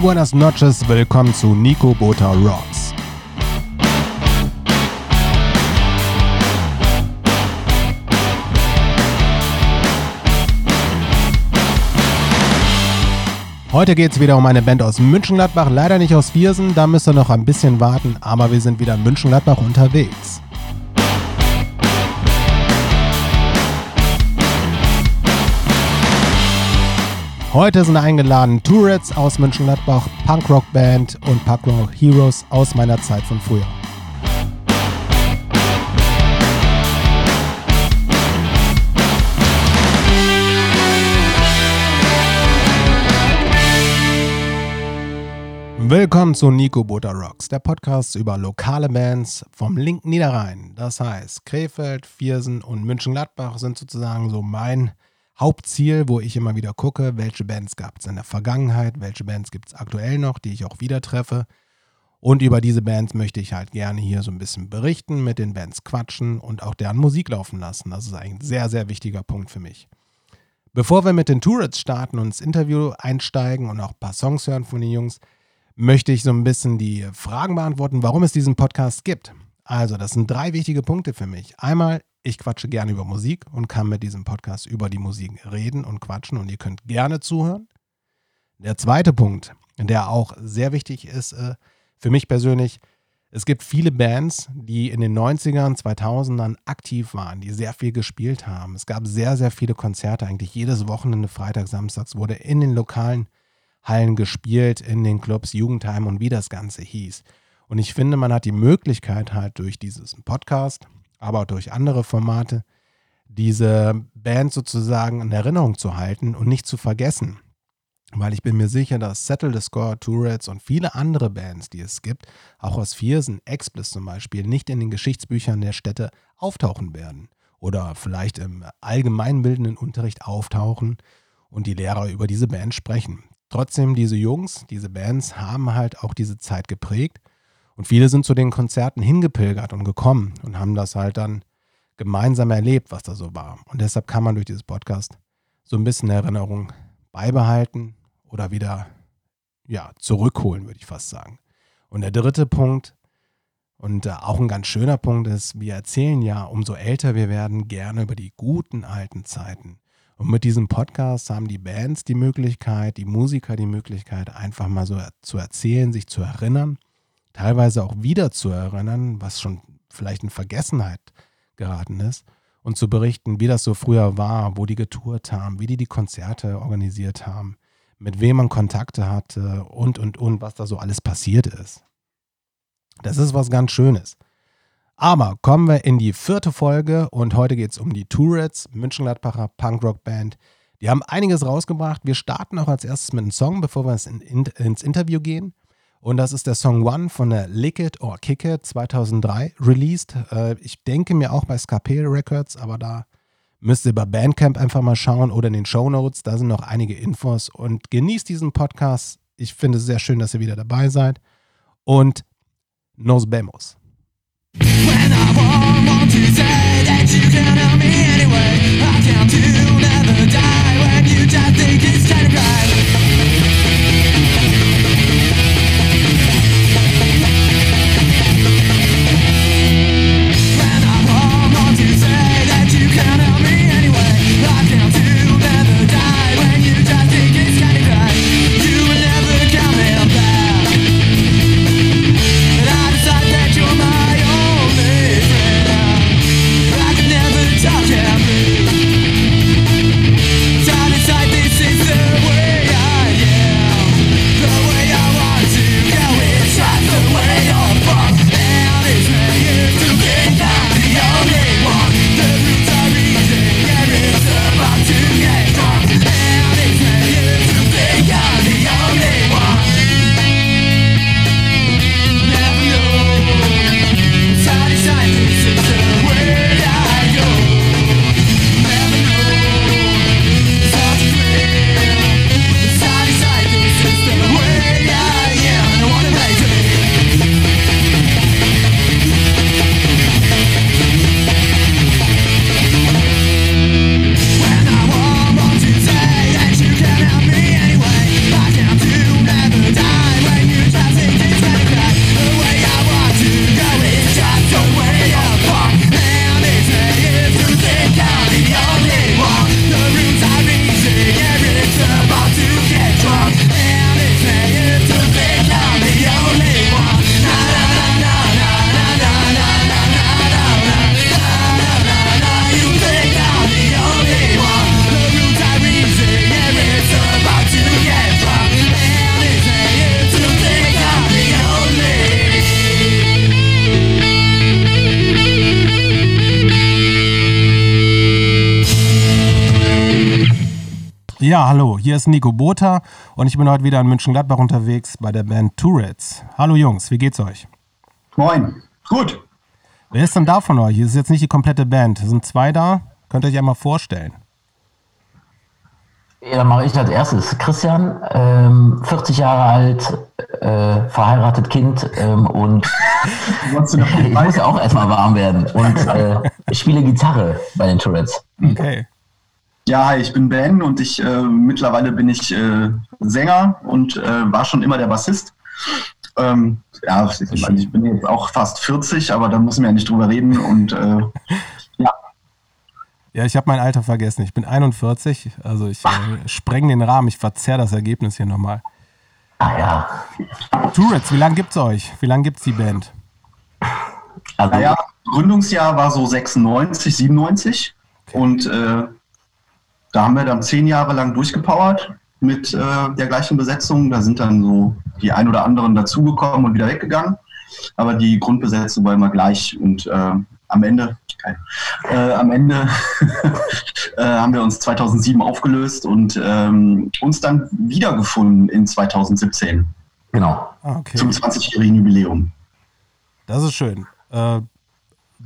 Muy buenas noches, willkommen zu Nico Bota Rocks. Heute geht es wieder um eine Band aus München-Gladbach, leider nicht aus Viersen, da müsst ihr noch ein bisschen warten, aber wir sind wieder in München-Gladbach unterwegs. Heute sind eingeladen Tourets aus München-Gladbach, Punkrock-Band und Punkrock Heroes aus meiner Zeit von früher. Willkommen zu Nico Butter Rocks, der Podcast über lokale Bands vom linken Niederrhein. Das heißt, Krefeld, Viersen und München-Gladbach sind sozusagen so mein Hauptziel, wo ich immer wieder gucke, welche Bands gab es in der Vergangenheit, welche Bands gibt es aktuell noch, die ich auch wieder treffe. Und über diese Bands möchte ich halt gerne hier so ein bisschen berichten, mit den Bands quatschen und auch deren Musik laufen lassen. Das ist ein sehr, sehr wichtiger Punkt für mich. Bevor wir mit den Tourets starten und ins Interview einsteigen und auch ein paar Songs hören von den Jungs, möchte ich so ein bisschen die Fragen beantworten, warum es diesen Podcast gibt. Also, das sind drei wichtige Punkte für mich. Einmal, ich quatsche gerne über Musik und kann mit diesem Podcast über die Musik reden und quatschen und ihr könnt gerne zuhören. Der zweite Punkt, der auch sehr wichtig ist äh, für mich persönlich, es gibt viele Bands, die in den 90ern, 2000ern aktiv waren, die sehr viel gespielt haben. Es gab sehr, sehr viele Konzerte, eigentlich jedes Wochenende, Freitag, Samstags wurde in den lokalen Hallen gespielt, in den Clubs, Jugendheim und wie das Ganze hieß. Und ich finde, man hat die Möglichkeit halt durch diesen Podcast, aber auch durch andere Formate, diese Band sozusagen in Erinnerung zu halten und nicht zu vergessen. Weil ich bin mir sicher, dass Settle the Score, Tourettes und viele andere Bands, die es gibt, auch aus Viersen, Expliss zum Beispiel, nicht in den Geschichtsbüchern der Städte auftauchen werden. Oder vielleicht im allgemeinbildenden Unterricht auftauchen und die Lehrer über diese Band sprechen. Trotzdem, diese Jungs, diese Bands haben halt auch diese Zeit geprägt und viele sind zu den Konzerten hingepilgert und gekommen und haben das halt dann gemeinsam erlebt, was da so war. Und deshalb kann man durch dieses Podcast so ein bisschen Erinnerung beibehalten oder wieder ja, zurückholen, würde ich fast sagen. Und der dritte Punkt und äh, auch ein ganz schöner Punkt ist, wir erzählen ja, umso älter wir werden, gerne über die guten alten Zeiten. Und mit diesem Podcast haben die Bands die Möglichkeit, die Musiker die Möglichkeit, einfach mal so zu erzählen, sich zu erinnern, teilweise auch wieder zu erinnern, was schon vielleicht in Vergessenheit geraten ist, und zu berichten, wie das so früher war, wo die getourt haben, wie die die Konzerte organisiert haben, mit wem man Kontakte hatte und, und, und, was da so alles passiert ist. Das ist was ganz Schönes. Aber kommen wir in die vierte Folge und heute geht es um die Tourets, München-Gladbacher Punkrock-Band. Die haben einiges rausgebracht. Wir starten auch als erstes mit einem Song, bevor wir in, in, ins Interview gehen. Und das ist der Song One von der Lick It or Kick It 2003 released. Äh, ich denke mir auch bei Scarpe Records, aber da müsst ihr bei Bandcamp einfach mal schauen oder in den Show Notes. Da sind noch einige Infos. Und genießt diesen Podcast. Ich finde es sehr schön, dass ihr wieder dabei seid. Und nos vemos. When I want to say that you can help me anyway I count to never die when you just think it's kind of right Ja, hallo, hier ist Nico Botha und ich bin heute wieder in München-Gladbach unterwegs bei der Band Tourettes. Hallo Jungs, wie geht's euch? Moin, gut. Wer ist denn da von euch? Es ist jetzt nicht die komplette Band. Es sind zwei da. Könnt ihr euch einmal vorstellen? Ja, dann mache ich als erstes. Christian, ähm, 40 Jahre alt, äh, verheiratet Kind ähm, und ich muss ja auch erstmal warm werden und äh, spiele Gitarre bei den Tourettes. Okay. Ja, hi, ich bin Ben und ich äh, mittlerweile bin ich äh, Sänger und äh, war schon immer der Bassist. Ähm, ja, ich, meine, ich bin jetzt auch fast 40, aber da müssen wir ja nicht drüber reden und äh, ja. Ja, ich habe mein Alter vergessen. Ich bin 41, also ich äh, spreng den Rahmen, ich verzerre das Ergebnis hier nochmal. Ah ja. Tourettes, wie lange gibt's euch? Wie lange gibt's die Band? Also, naja, Gründungsjahr war so 96, 97 okay. und äh, da haben wir dann zehn Jahre lang durchgepowert mit äh, der gleichen Besetzung. Da sind dann so die ein oder anderen dazugekommen und wieder weggegangen. Aber die Grundbesetzung war immer gleich. Und äh, am Ende, äh, am Ende äh, haben wir uns 2007 aufgelöst und ähm, uns dann wiedergefunden in 2017. Genau. Ah, okay. Zum 20-jährigen Jubiläum. Das ist schön.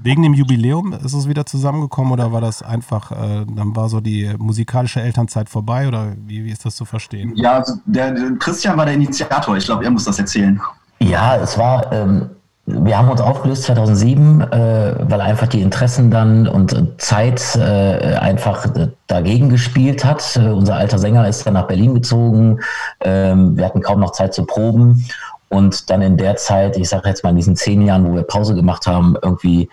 Wegen dem Jubiläum ist es wieder zusammengekommen oder war das einfach, äh, dann war so die musikalische Elternzeit vorbei oder wie, wie ist das zu verstehen? Ja, also der, der Christian war der Initiator, ich glaube, er muss das erzählen. Ja, es war, ähm, wir haben uns aufgelöst 2007, äh, weil einfach die Interessen dann und Zeit äh, einfach dagegen gespielt hat. Äh, unser alter Sänger ist dann nach Berlin gezogen, ähm, wir hatten kaum noch Zeit zu proben und dann in der Zeit, ich sage jetzt mal in diesen zehn Jahren, wo wir Pause gemacht haben, irgendwie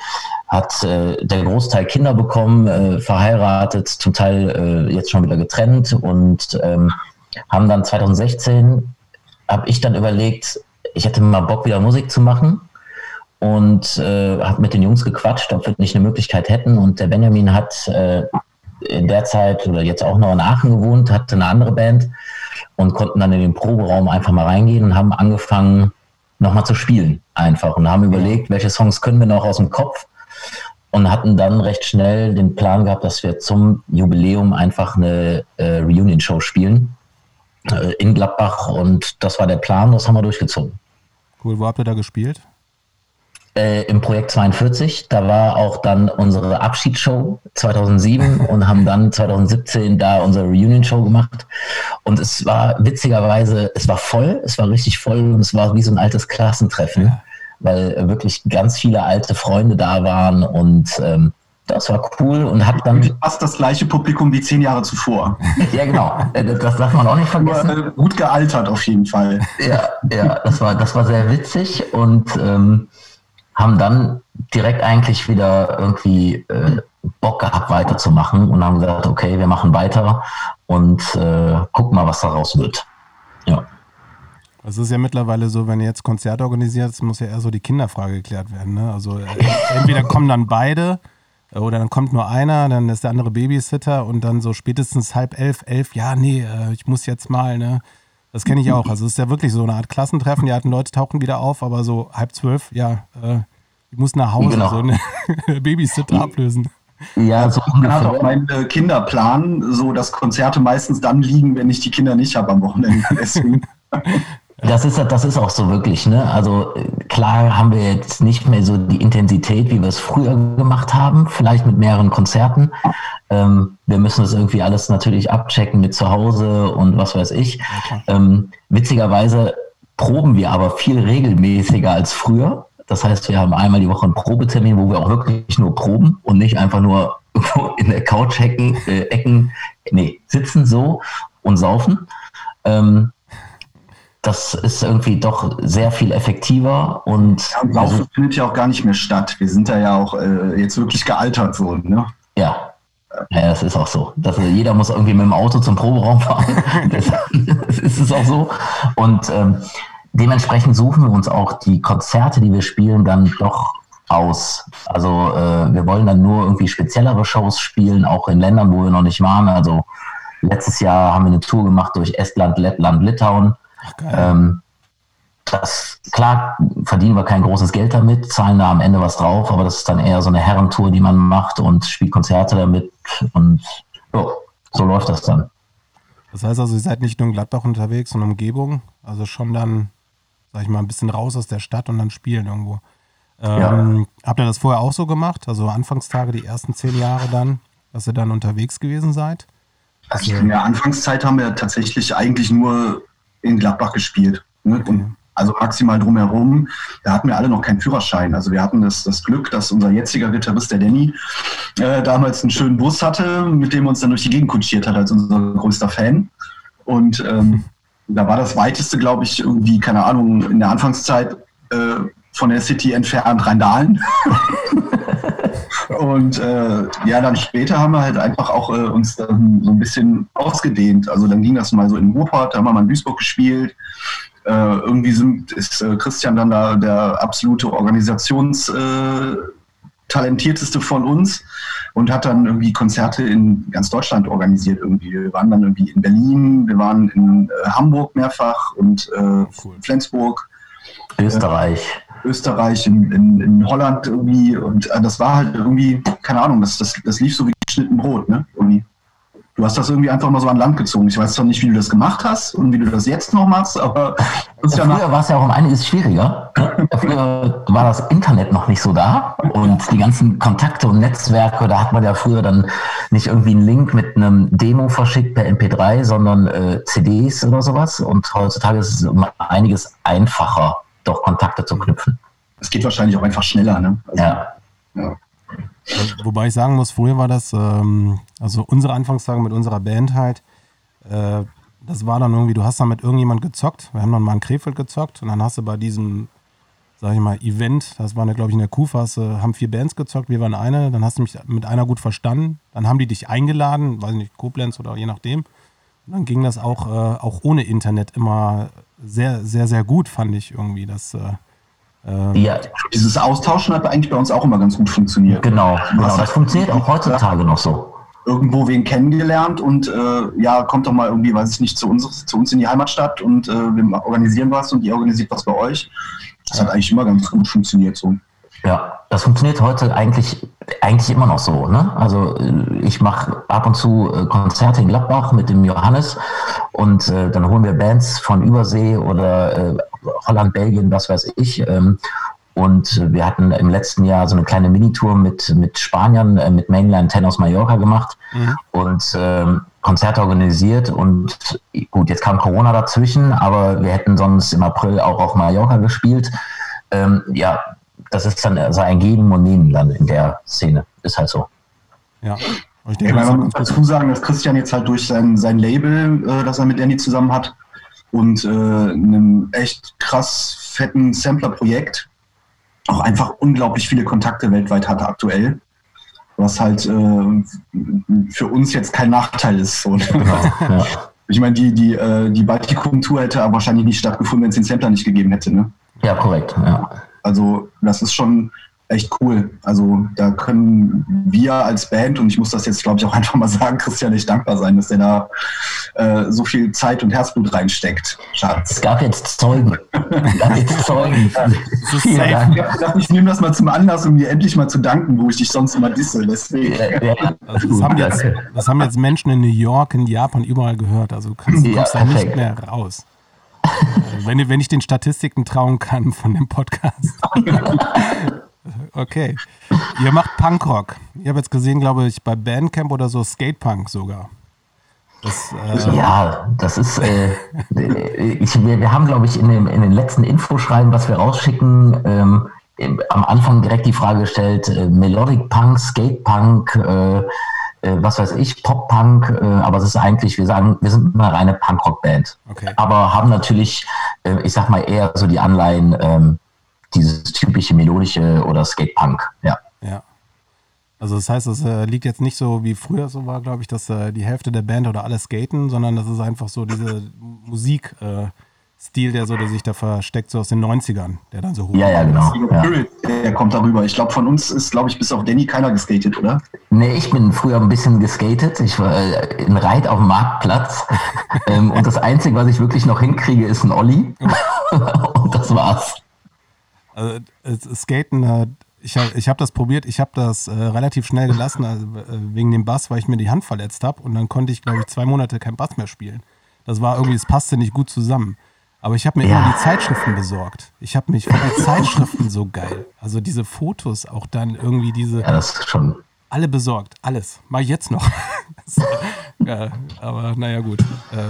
hat äh, der Großteil Kinder bekommen, äh, verheiratet, zum Teil äh, jetzt schon wieder getrennt. Und ähm, haben dann 2016, habe ich dann überlegt, ich hätte mal Bock wieder Musik zu machen. Und äh, habe mit den Jungs gequatscht, ob wir nicht eine Möglichkeit hätten. Und der Benjamin hat äh, in der Zeit oder jetzt auch noch in Aachen gewohnt, hatte eine andere Band und konnten dann in den Proberaum einfach mal reingehen und haben angefangen, nochmal zu spielen einfach und haben überlegt, welche Songs können wir noch aus dem Kopf und hatten dann recht schnell den Plan gehabt, dass wir zum Jubiläum einfach eine äh, Reunion-Show spielen äh, in Gladbach und das war der Plan, das haben wir durchgezogen. Cool, wo habt ihr da gespielt? Äh, im Projekt 42. Da war auch dann unsere Abschiedsshow 2007 und haben dann 2017 da unsere Reunion-Show gemacht. Und es war witzigerweise, es war voll, es war richtig voll und es war wie so ein altes Klassentreffen, ja. weil wirklich ganz viele alte Freunde da waren und ähm, das war cool und hat dann. Fast das gleiche Publikum wie zehn Jahre zuvor. ja, genau. Äh, das darf man auch nicht vergessen. Äh, gut gealtert auf jeden Fall. Ja, ja, das war, das war sehr witzig und ähm, haben dann direkt eigentlich wieder irgendwie äh, Bock gehabt, weiterzumachen und haben gesagt, okay, wir machen weiter und äh, gucken mal, was daraus wird. Ja. Es ist ja mittlerweile so, wenn ihr jetzt Konzerte organisiert, muss ja eher so die Kinderfrage geklärt werden. Ne? Also äh, entweder kommen dann beide äh, oder dann kommt nur einer, dann ist der andere Babysitter und dann so spätestens halb elf, elf, ja, nee, äh, ich muss jetzt mal, ne? Das kenne ich auch. Also es ist ja wirklich so eine Art Klassentreffen. Die alten Leute tauchen wieder auf, aber so halb zwölf, ja, äh, ich muss nach Hause genau. so eine Babysitter ablösen. Ja, so ungefähr. hat auch mein äh, Kinderplan, so dass Konzerte meistens dann liegen, wenn ich die Kinder nicht habe am Wochenende. Deswegen. Das ist, das ist auch so wirklich, ne? Also klar haben wir jetzt nicht mehr so die Intensität, wie wir es früher gemacht haben, vielleicht mit mehreren Konzerten. Ähm, wir müssen das irgendwie alles natürlich abchecken mit zu Hause und was weiß ich. Okay. Ähm, witzigerweise proben wir aber viel regelmäßiger als früher. Das heißt, wir haben einmal die Woche einen Probetermin, wo wir auch wirklich nur proben und nicht einfach nur in der Couch hecken, äh, Ecken, nee, sitzen so und saufen. Ähm, das ist irgendwie doch sehr viel effektiver und. Ja, und Laufen also, findet ja auch gar nicht mehr statt. Wir sind da ja auch äh, jetzt wirklich gealtert so, ne? Ja. Ja, das ist auch so. Das, jeder muss irgendwie mit dem Auto zum Proberaum fahren. das, das ist es auch so. Und ähm, dementsprechend suchen wir uns auch die Konzerte, die wir spielen, dann doch aus. Also äh, wir wollen dann nur irgendwie speziellere Shows spielen, auch in Ländern, wo wir noch nicht waren. Also letztes Jahr haben wir eine Tour gemacht durch Estland, Lettland, Litauen. Ähm, das, klar verdienen wir kein großes Geld damit, zahlen da am Ende was drauf, aber das ist dann eher so eine Herrentour, die man macht und spielt Konzerte damit und jo, so läuft das dann. Das heißt also, ihr seid nicht nur in Gladbach unterwegs und Umgebung, also schon dann, sag ich mal, ein bisschen raus aus der Stadt und dann spielen irgendwo. Ähm, ja. Habt ihr das vorher auch so gemacht? Also Anfangstage, die ersten zehn Jahre dann, dass ihr dann unterwegs gewesen seid? Also in der Anfangszeit haben wir tatsächlich eigentlich nur in Gladbach gespielt. Ne? Okay. also maximal drumherum. Da hatten wir alle noch keinen Führerschein. Also wir hatten das, das Glück, dass unser jetziger Gitarrist, der Danny, äh, damals einen schönen Bus hatte, mit dem uns dann durch die Gegend kutschiert hat als unser größter Fan. Und ähm, da war das weiteste, glaube ich, irgendwie, keine Ahnung, in der Anfangszeit äh, von der City entfernt Rheindahlen. Und äh, ja, dann später haben wir halt einfach auch äh, uns so ein bisschen ausgedehnt. Also dann ging das mal so in Ruhrpott, da haben wir mal in Duisburg gespielt. Äh, irgendwie sind, ist äh, Christian dann da der absolute Organisationstalentierteste äh, von uns und hat dann irgendwie Konzerte in ganz Deutschland organisiert. Irgendwie. Wir waren dann irgendwie in Berlin, wir waren in äh, Hamburg mehrfach und cool. Flensburg. Österreich. Österreich, in, in, in, Holland irgendwie. Und äh, das war halt irgendwie, keine Ahnung, das, das, das lief so wie geschnitten Brot, ne? Irgendwie. Du hast das irgendwie einfach mal so an Land gezogen. Ich weiß zwar nicht, wie du das gemacht hast und wie du das jetzt noch machst, aber ja, früher war es ja auch um einiges schwieriger. früher war das Internet noch nicht so da und die ganzen Kontakte und Netzwerke, da hat man ja früher dann nicht irgendwie einen Link mit einem Demo verschickt per MP3, sondern äh, CDs oder sowas. Und heutzutage ist es um einiges einfacher, doch Kontakte zu knüpfen. Es geht wahrscheinlich auch einfach schneller, ne? Also, ja. ja. Wobei ich sagen muss, früher war das, ähm, also unsere Anfangstage mit unserer Band halt, äh, das war dann irgendwie, du hast dann mit irgendjemand gezockt, wir haben dann mal in Krefeld gezockt und dann hast du bei diesem, sag ich mal, Event, das war, glaube ich, in der Kuhfass, haben vier Bands gezockt, wir waren eine, dann hast du mich mit einer gut verstanden, dann haben die dich eingeladen, weiß nicht, Koblenz oder je nachdem. Und dann ging das auch, äh, auch ohne Internet immer sehr, sehr, sehr gut, fand ich irgendwie. Das, äh, ähm, ja. Dieses Austauschen hat eigentlich bei uns auch immer ganz gut funktioniert. Genau, genau. das funktioniert auch heutzutage noch so. Irgendwo wen kennengelernt und äh, ja, kommt doch mal irgendwie, weiß ich nicht, zu uns, zu uns in die Heimatstadt und äh, wir organisieren was und ihr organisiert was bei euch. Das hat eigentlich immer ganz gut funktioniert so. Ja, das funktioniert heute eigentlich, eigentlich immer noch so. Ne? Also äh, ich mache ab und zu äh, Konzerte in Gladbach mit dem Johannes und äh, dann holen wir Bands von Übersee oder äh, Holland, Belgien, was weiß ich. Ähm, und wir hatten im letzten Jahr so eine kleine Minitour mit, mit Spaniern, äh, mit Mainland 10 aus Mallorca gemacht mhm. und ähm, Konzerte organisiert. Und gut, jetzt kam Corona dazwischen, aber wir hätten sonst im April auch auf Mallorca gespielt. Ähm, ja, das ist dann also ein Geben und Nehmen dann in der Szene. Ist halt so. Ja. Ich denke, ja, man muss dazu sagen, dass Christian jetzt halt durch sein, sein Label, äh, das er mit Danny zusammen hat, und äh, einem echt krass fetten Sampler-Projekt auch einfach unglaublich viele Kontakte weltweit hat aktuell. Was halt äh, für uns jetzt kein Nachteil ist. So. Genau, ja. Ich meine, die, die, äh, die Baltikum-Tour hätte aber wahrscheinlich nicht stattgefunden, wenn es den Sampler nicht gegeben hätte. Ne? Ja, korrekt. Ja. Also das ist schon echt cool. Also da können wir als Band, und ich muss das jetzt, glaube ich, auch einfach mal sagen, Christian, nicht dankbar sein, dass der da äh, so viel Zeit und Herzblut reinsteckt. Schatz. Es gab jetzt Zeugen. Es gab jetzt Zeugen. Dank. Ich, ich nehme das mal zum Anlass, um dir endlich mal zu danken, wo ich dich sonst immer disse. Deswegen. Ja, ja. Also das, haben jetzt, das, haben jetzt, Menschen in New York, in Japan, überall gehört. Also du kannst, ja, kommst da nicht mehr raus. Äh, wenn, wenn ich den Statistiken trauen kann von dem Podcast. okay. Ihr macht Punkrock. Ich habe jetzt gesehen, glaube ich, bei Bandcamp oder so Skatepunk sogar. Das, äh ja, das ist, äh, ich, wir, wir, haben, glaube ich, in, dem, in den letzten Infoschreiben, was wir rausschicken, ähm, am Anfang direkt die Frage gestellt, äh, Melodic Punk, Skate Punk, äh, äh, was weiß ich, Pop-Punk, äh, aber es ist eigentlich, wir sagen, wir sind eine reine Punkrock-Band. Okay. Aber haben natürlich, ich sag mal, eher so die Anleihen, ähm, dieses typische melodische oder Skate-Punk, ja. Ja. Also das heißt, es äh, liegt jetzt nicht so, wie früher so war, glaube ich, dass äh, die Hälfte der Band oder alle skaten, sondern das ist einfach so diese Musik, äh, der so, der sich da versteckt, so aus den 90ern, der dann so hoch Ja, ja, genau. Ja. Der kommt darüber. Ich glaube, von uns ist, glaube ich, bis auf Danny keiner geskatet, oder? Nee, ich bin früher ein bisschen geskatet. Ich war in Reit auf dem Marktplatz. ähm, und das Einzige, was ich wirklich noch hinkriege, ist ein Olli. und das war's. Also, Skaten, Ich habe ich hab das probiert, ich habe das äh, relativ schnell gelassen, also, äh, wegen dem Bass, weil ich mir die Hand verletzt habe und dann konnte ich, glaube ich, zwei Monate kein Bass mehr spielen. Das war irgendwie, es passte nicht gut zusammen. Aber ich habe mir Ja. immer die Zeitschriften besorgt. Ich habe mich für die Zeitschriften so geil. Also diese Fotos, auch dann irgendwie diese, Ja, das ist schon. alle besorgt, alles. Mach ich jetzt noch. Ja, aber naja, gut.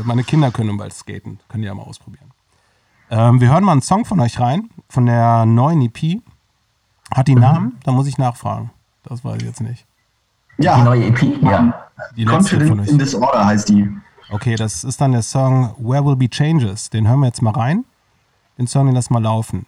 Meine Kinder können bald skaten. Können die ja mal ausprobieren. Ähm, wir hören mal einen Song von euch rein, von der neuen EP. Hat die Namen? Da muss ich nachfragen. Das weiß ich jetzt nicht. Die Ja, neue EP? Ja. Die letzte von Confident euch. in Disorder heißt die. Okay, das ist dann der Song Where Will Be Changes. Den hören wir jetzt mal rein. Den Song, den lassen wir laufen.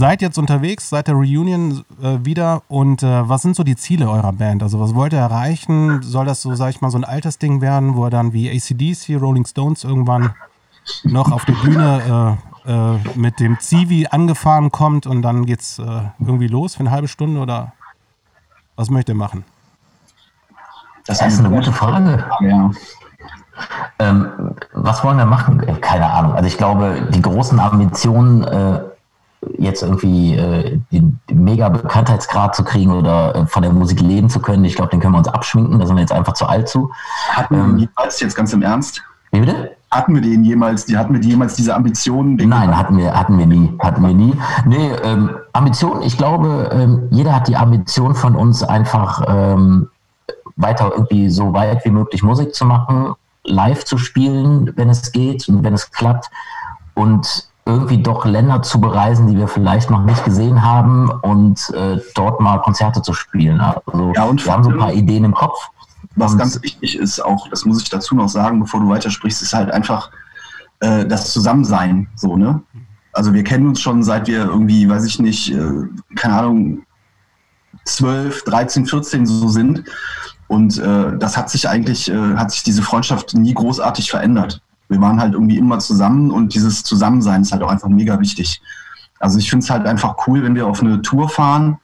Seid jetzt unterwegs, seit der Reunion äh, wieder und äh, was sind so die Ziele eurer Band? Also was wollt ihr erreichen? Soll das so, sag ich mal, so ein Altersding werden, wo er dann wie ACDC, Rolling Stones irgendwann noch auf der Bühne äh, äh, mit dem Zivi angefahren kommt und dann geht's äh, irgendwie los für eine halbe Stunde oder was möchtet ihr machen? Das ist eine gute Frage. Ja. Ähm, was wollen wir machen? Äh, Keine Ahnung. Also ich glaube, die großen Ambitionen, äh, jetzt irgendwie äh, den, mega Bekanntheitsgrad zu kriegen oder äh, von der Musik leben zu können, ich glaube, den können wir uns abschminken. Da sind wir jetzt einfach zu alt zu. Hatten wir den jemals jetzt ganz im Ernst? Wie bitte? Hatten wir den jemals, die hatten wir jemals diese Ambitionen? Nein, hatten wir, hatten wir nie. Hatten wir nie. Nee, ähm, Ambition, ich glaube, ähm, jeder hat die Ambition von uns einfach ähm, weiter irgendwie so weit wie möglich Musik zu machen, live zu spielen, wenn es geht und wenn es klappt und irgendwie doch Länder zu bereisen, die wir vielleicht noch nicht gesehen haben und äh, dort mal Konzerte zu spielen. Also Ja, wir haben so ein paar Ideen im Kopf. Was ganz wichtig ist auch, das muss ich dazu noch sagen, bevor du weitersprichst, ist halt einfach äh, das Zusammensein. So, ne? Also wir kennen uns schon seit wir irgendwie, weiß ich nicht, äh, keine Ahnung, 12, 13, 14 so sind. Und äh, das hat sich eigentlich, äh, hat sich diese Freundschaft nie großartig verändert. Wir waren halt irgendwie immer zusammen und dieses Zusammensein ist halt auch einfach mega wichtig. Also ich finde es halt einfach cool, wenn wir auf eine Tour fahren,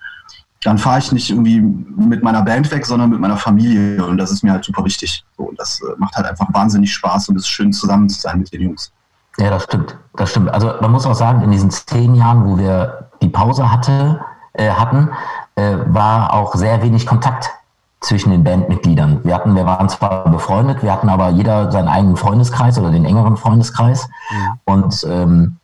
dann fahre ich nicht irgendwie mit meiner Band weg, sondern mit meiner Familie. Und das ist mir halt super wichtig. So, und das äh, macht halt einfach wahnsinnig Spaß und es ist schön zusammen zu sein mit den Jungs. Ja, das stimmt. Das stimmt. Also man muss auch sagen, in diesen zehn Jahren, wo wir die Pause hatte, äh, hatten, äh, war auch sehr wenig Kontakt zwischen den Bandmitgliedern. Wir hatten, wir waren zwar befreundet, wir hatten aber jeder seinen eigenen Freundeskreis oder den engeren Freundeskreis. Und ähm,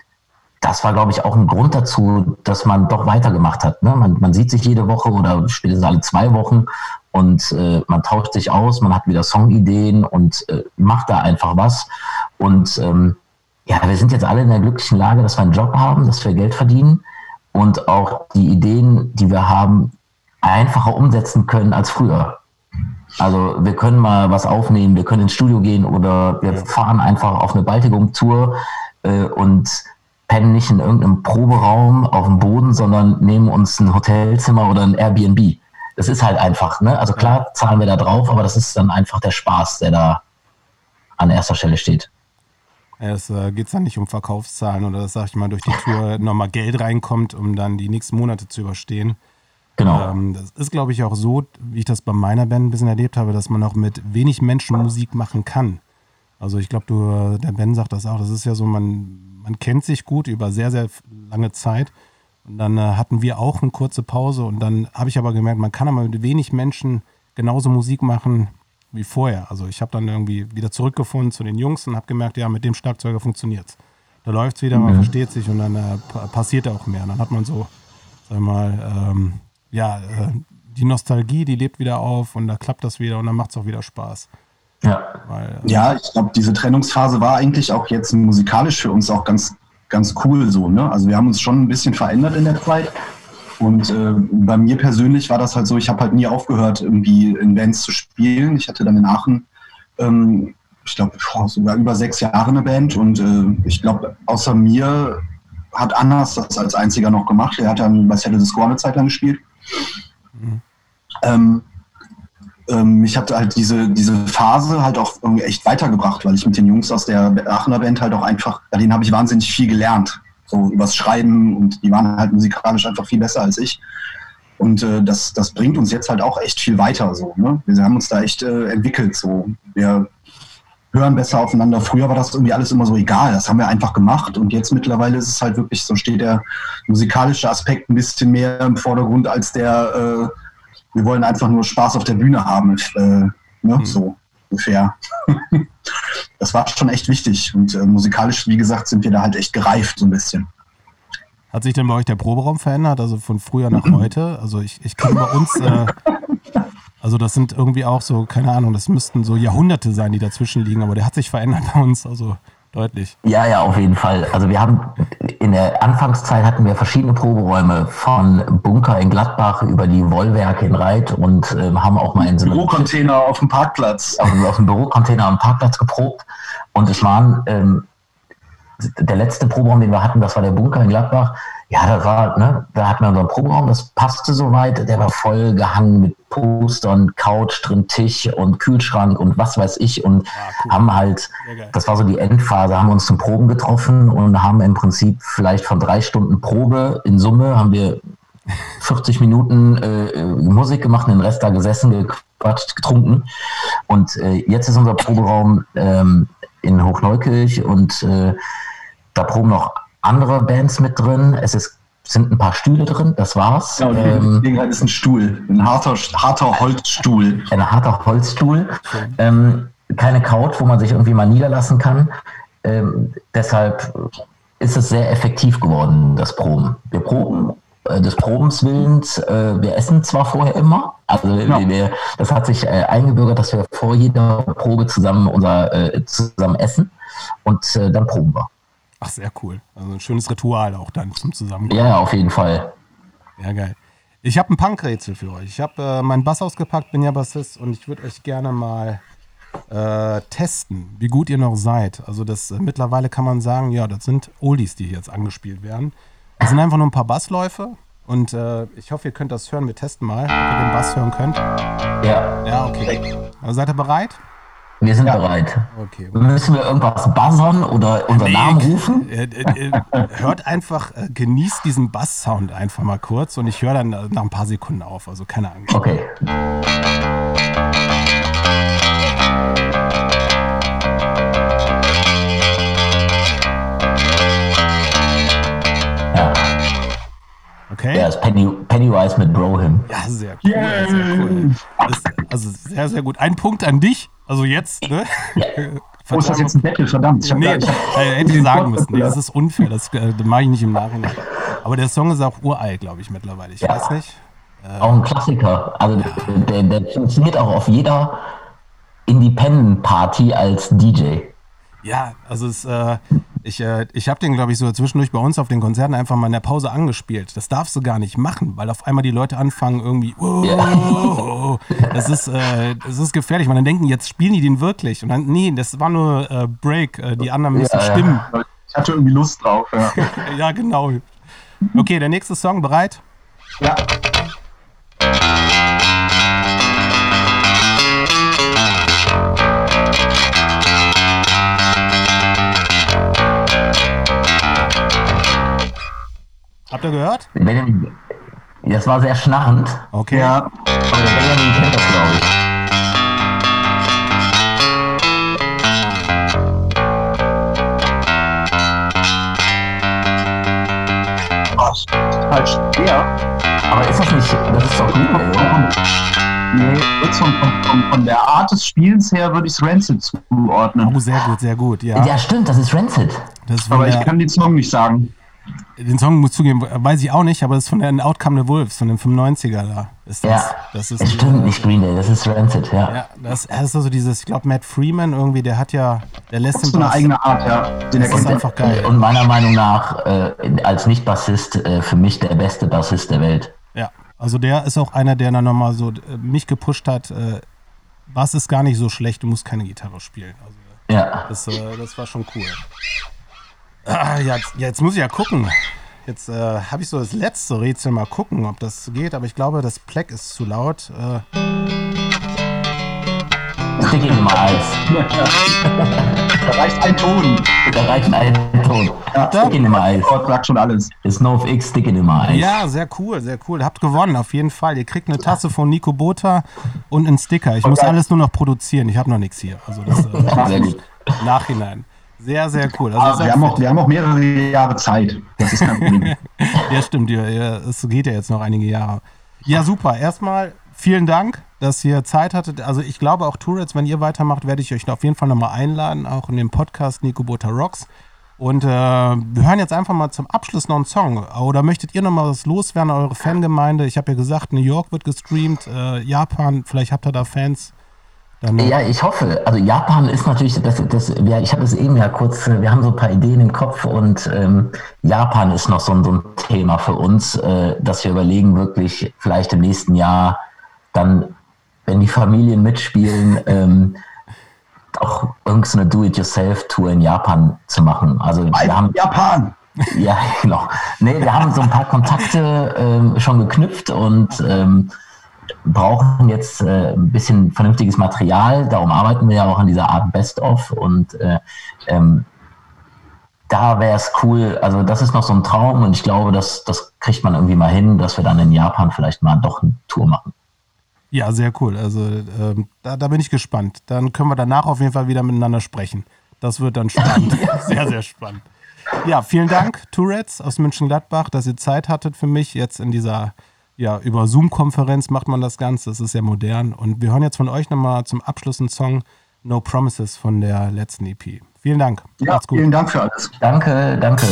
das war, glaube ich, auch ein Grund dazu, dass man doch weitergemacht hat. Ne? Man, man sieht sich jede Woche oder spätestens alle zwei Wochen und äh, man tauscht sich aus, man hat wieder Songideen und äh, macht da einfach was. Und ähm, ja, wir sind jetzt alle in der glücklichen Lage, dass wir einen Job haben, dass wir Geld verdienen und auch die Ideen, die wir haben, einfacher umsetzen können als früher. Also wir können mal was aufnehmen, wir können ins Studio gehen oder wir fahren einfach auf eine Baltikum-Tour äh, und pennen nicht in irgendeinem Proberaum auf dem Boden, sondern nehmen uns ein Hotelzimmer oder ein Airbnb. Das ist halt einfach, ne? Also klar zahlen wir da drauf, aber das ist dann einfach der Spaß, der da an erster Stelle steht. Es äh, geht dann nicht um Verkaufszahlen oder dass, sag ich mal, durch die Tour nochmal Geld reinkommt, um dann die nächsten Monate zu überstehen. Genau. Ähm, das ist, glaube ich, auch so, wie ich das bei meiner Band ein bisschen erlebt habe, dass man auch mit wenig Menschen Musik machen kann. Also ich glaube, du, der Ben sagt das auch, das ist ja so, man, man kennt sich gut über sehr, sehr lange Zeit. Und dann äh, hatten wir auch eine kurze Pause und dann habe ich aber gemerkt, man kann aber mit wenig Menschen genauso Musik machen wie vorher. Also ich habe dann irgendwie wieder zurückgefunden zu den Jungs und habe gemerkt, ja, mit dem Schlagzeuger funktioniert's. Da läuft's wieder, man versteht sich und dann äh, pa- passiert auch mehr. Und dann hat man so, sag mal, ähm, ja, äh, die Nostalgie, die lebt wieder auf und da klappt das wieder und dann macht's auch wieder Spaß. Ja. Weil, äh, Ja, ich glaube, diese Trennungsphase war eigentlich auch jetzt musikalisch für uns auch ganz, ganz cool so. Ne? Also wir haben uns schon ein bisschen verändert in der Zeit. Und äh, bei mir persönlich war das halt so, ich habe halt nie aufgehört, irgendwie in Bands zu spielen. Ich hatte dann in Aachen, ähm, ich glaube, sogar über sechs Jahre eine Band. Und äh, ich glaube, außer mir hat Annas das als einziger noch gemacht. Er hat dann bei Settle the Score eine Zeit lang gespielt. Ähm, ähm, mich hat halt diese, diese Phase halt auch irgendwie echt weitergebracht, weil ich mit den Jungs aus der Aachener Band halt auch einfach, bei denen habe ich wahnsinnig viel gelernt. So übers Schreiben und die waren halt musikalisch einfach viel besser als ich. Und äh, das, das bringt uns jetzt halt auch echt viel weiter. So, ne? Wir haben uns da echt äh, entwickelt. So. Wir hören besser aufeinander. Früher war das irgendwie alles immer so egal. Das haben wir einfach gemacht. Und jetzt mittlerweile ist es halt wirklich so, steht der musikalische Aspekt ein bisschen mehr im Vordergrund als der, äh, wir wollen einfach nur Spaß auf der Bühne haben. Äh, ne? So ungefähr. das war schon echt wichtig. Und äh, musikalisch, wie gesagt, sind wir da halt echt gereift so ein bisschen. Hat sich denn bei euch der Proberaum verändert, also von früher nach heute? Also ich, ich kann bei uns, äh, also das sind irgendwie auch so, keine Ahnung, das müssten so Jahrhunderte sein, die dazwischen liegen, aber der hat sich verändert bei uns, also deutlich. Ja, ja, auf jeden Fall. Also wir haben in der Anfangszeit hatten wir verschiedene Proberäume von Bunker in Gladbach über die Wollwerke in Reit und ähm, haben auch mal in so einem Bürocontainer auf dem Parkplatz. auf, dem- auf dem Bürocontainer am Parkplatz geprobt. Und es waren ähm, der letzte Proberaum, den wir hatten, das war der Bunker in Gladbach. Ja, das war, ne, da hatten wir unseren Proberaum, das passte soweit. Der war voll gehangen mit Postern, Couch drin, Tisch und Kühlschrank und was weiß ich. Und cool. haben halt, das war so die Endphase, haben uns zum Proben getroffen und haben im Prinzip vielleicht von drei Stunden Probe in Summe haben wir 40 Minuten äh, äh, Musik gemacht, den Rest da gesessen, gequatscht, getrunken. Und äh, jetzt ist unser Proberaum ähm, in Hochneukirch und äh, da proben noch andere Bands mit drin. Es ist, sind ein paar Stühle drin, das war's. Ja, und ähm, das Ding halt ist ein Stuhl, ein harter, harter Holzstuhl. ein harter Holzstuhl, ähm, keine Couch, wo man sich irgendwie mal niederlassen kann. Ähm, deshalb ist es sehr effektiv geworden, das Proben. Wir proben äh, des Probens willens, äh, wir essen zwar vorher immer, also Ja. wir, das hat sich äh, eingebürgert, dass wir vor jeder Probe zusammen unser zusammen essen und dann proben wir. Ach, sehr cool. Also ein schönes Ritual auch dann zum Zusammenkommen. Ja, auf jeden Fall. Ja, geil. Ich habe ein Punkrätsel für euch. Ich habe äh, meinen Bass ausgepackt, bin ja Bassist und ich würde euch gerne mal äh, testen, wie gut ihr noch seid. Also das äh, mittlerweile kann man sagen, ja, das sind Oldies, die hier jetzt angespielt werden. Das sind einfach nur ein paar Bassläufe und äh, ich hoffe, ihr könnt das hören. Wir testen mal, ob ihr den Bass hören könnt. Ja, Ja, okay. Also seid ihr bereit? Wir sind Ja. bereit. Okay. Müssen wir irgendwas buzzern oder unseren Namen rufen? Äh, äh, äh, hört einfach, äh, genießt diesen Bass-Sound einfach mal kurz und ich höre dann äh, nach ein paar Sekunden auf, also keine Angst. Okay. Okay? der ist Penny, Pennywise mit Brohim. Ja, sehr cool. Sehr cool. Das, also sehr, sehr gut. Ein Punkt an dich. Also jetzt, ne? Oh, ist das jetzt ein Battle? Verdammt. Ich Nee, äh, hätte ich sagen müssen. Nee, das ist unfair. Das, äh, das mache ich nicht im Nachhinein. Aber der Song ist auch uralt, glaube ich, mittlerweile. Ich Ja. weiß nicht. Auch ein Klassiker. Also der, der funktioniert auch auf jeder Independent Party als DJ. Ja, also es, äh, ich, äh, ich habe den, glaube ich, so zwischendurch bei uns auf den Konzerten einfach mal in der Pause angespielt. Das darfst du gar nicht machen, weil auf einmal die Leute anfangen irgendwie, oh, das ist, äh, das ist gefährlich. Man dann denken, jetzt spielen die den wirklich. Und dann, nee, das war nur äh, Break. Äh, die anderen müssen Ja, ja. stimmen. Ich hatte irgendwie Lust drauf. Ja. Ja, genau. Okay, der nächste Song bereit? ja. Habt ihr gehört? Benjamin, das war sehr schnarrend, Okay. ja. aber der Benjamin kennt das, glaube ich. Total schwer. Aber ist das nicht, das ist doch Day, oder? Nee, jetzt von, von, von, der Art des Spielens her würde ich es Rancid zuordnen. Oh, sehr gut, sehr gut. Ja, Ja, stimmt, das ist Rancid. das Aber ich kann den Song nicht sagen. Den Song muss zugeben, weiß ich auch nicht, aber das ist von der Outcome the Wolves, von dem 95er da. Ist das, Ja, das ist es stimmt nicht Green Day, das ist Rancid, ja. Ja, das, das ist also dieses, ich glaube, Matt Freeman irgendwie, der hat ja, der lässt Das ist den so eine Bass- eigene Art, ja. Den Das ist einfach geil. Und meiner Meinung nach äh, als Nicht-Bassist äh, für mich der beste Bassist der Welt. Ja, also der ist auch einer, der dann nochmal so äh, mich gepusht hat, äh, Bass ist gar nicht so schlecht, du musst keine Gitarre spielen. Also Ja. das, äh, das war schon cool. Ah, ja, jetzt, ja, muss ich ja gucken. Jetzt äh, habe ich so das letzte Rätsel mal gucken, ob das geht, aber ich glaube, das Pleck ist zu laut. Äh, 1. Da reicht ein Ton. Da reicht ein Ton. Stick in Nummer 1. Gott sagt schon alles. Ist No of X, Stick in Nummer 1. Ja, sehr cool, sehr cool. Habt gewonnen, auf jeden Fall. Ihr kriegt eine Tasse von Nico Bota und einen Sticker. Ich muss Okay. alles nur noch produzieren. Ich habe noch nichts hier. Also das äh, Sehr gut. im Nachhinein. Sehr, sehr cool. Also Ah, wir, haben auch, wir haben auch mehrere Jahre Zeit. Das ist kein Problem. ja, stimmt. Es geht ja jetzt noch einige Jahre. Ja, super. Erstmal vielen Dank, dass ihr Zeit hattet. Also ich glaube auch Tourettes, wenn ihr weitermacht, werde ich euch auf jeden Fall nochmal einladen, auch in den Podcast Nico Bota Rocks. Und äh, wir hören jetzt einfach mal zum Abschluss noch einen Song. Oder möchtet ihr noch mal was loswerden, eure Fangemeinde? Ich habe ja gesagt, New York wird gestreamt, äh, Japan, vielleicht habt ihr da Fans. Ja, ich hoffe. Also Japan ist natürlich, das, das, ja, ich habe es eben ja kurz, wir haben so ein paar Ideen im Kopf und ähm, Japan ist noch so ein, so ein Thema für uns, äh, dass wir überlegen, wirklich vielleicht im nächsten Jahr dann, wenn die Familien mitspielen, ähm, auch irgendeine Do-it-yourself-Tour in Japan zu machen. Also wir haben Japan. ja, genau. Nee, wir haben so ein paar Kontakte ähm, schon geknüpft und ähm, brauchen jetzt äh, ein bisschen vernünftiges Material. Darum arbeiten wir ja auch an dieser Art Best-of und äh, ähm, da wäre es cool, also das ist noch so ein Traum und ich glaube, das, das kriegt man irgendwie mal hin, dass wir dann in Japan vielleicht mal doch eine Tour machen. Ja, sehr cool. Also ähm, da, da bin ich gespannt. Dann können wir danach auf jeden Fall wieder miteinander sprechen. Das wird dann spannend. sehr, sehr spannend. Ja, vielen Dank, Tourettes aus München-Gladbach, dass ihr Zeit hattet für mich. Jetzt in dieser, ja, über Zoom-Konferenz macht man das Ganze. Das ist sehr modern. Und wir hören jetzt von euch nochmal zum Abschluss einen Song No Promises von der letzten EP. Vielen Dank. Ja, Macht's gut. vielen Dank für alles. Danke, danke.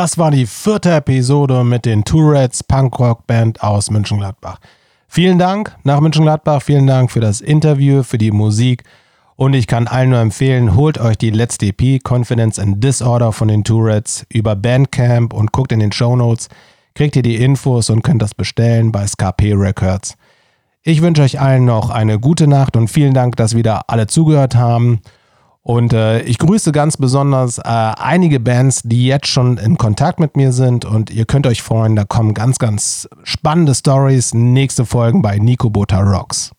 Das war die vierte Episode mit den Tourettes Punkrock Band aus München-Gladbach. Vielen Dank nach München-Gladbach, vielen Dank für das Interview, für die Musik und ich kann allen nur empfehlen, holt euch die letzte EP Confidence and Disorder von den Tourettes über Bandcamp und guckt in den Show Notes, kriegt ihr die Infos und könnt das bestellen bei SKP Records. Ich wünsche euch allen noch eine gute Nacht und vielen Dank, dass wieder alle zugehört haben. Und äh, ich grüße ganz besonders äh, einige Bands, die jetzt schon in Kontakt mit mir sind. Und ihr könnt euch freuen, da kommen ganz, ganz spannende Stories. Nächste Folgen bei Nico Bota Rocks.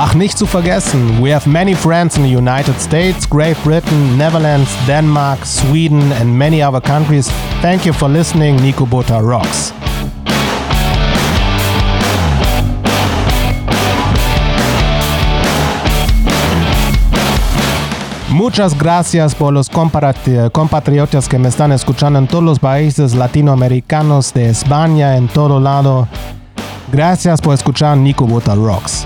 Ach, nicht zu vergessen, we have many friends in the United States, Great Britain, Netherlands, Denmark, Sweden, and many other countries. Thank you for listening. Nico Bota rocks. Muchas gracias por los compatriotas que me están escuchando en todos los países latinoamericanos de España, en todo lado. Gracias por escuchar Nico Bota Rocks.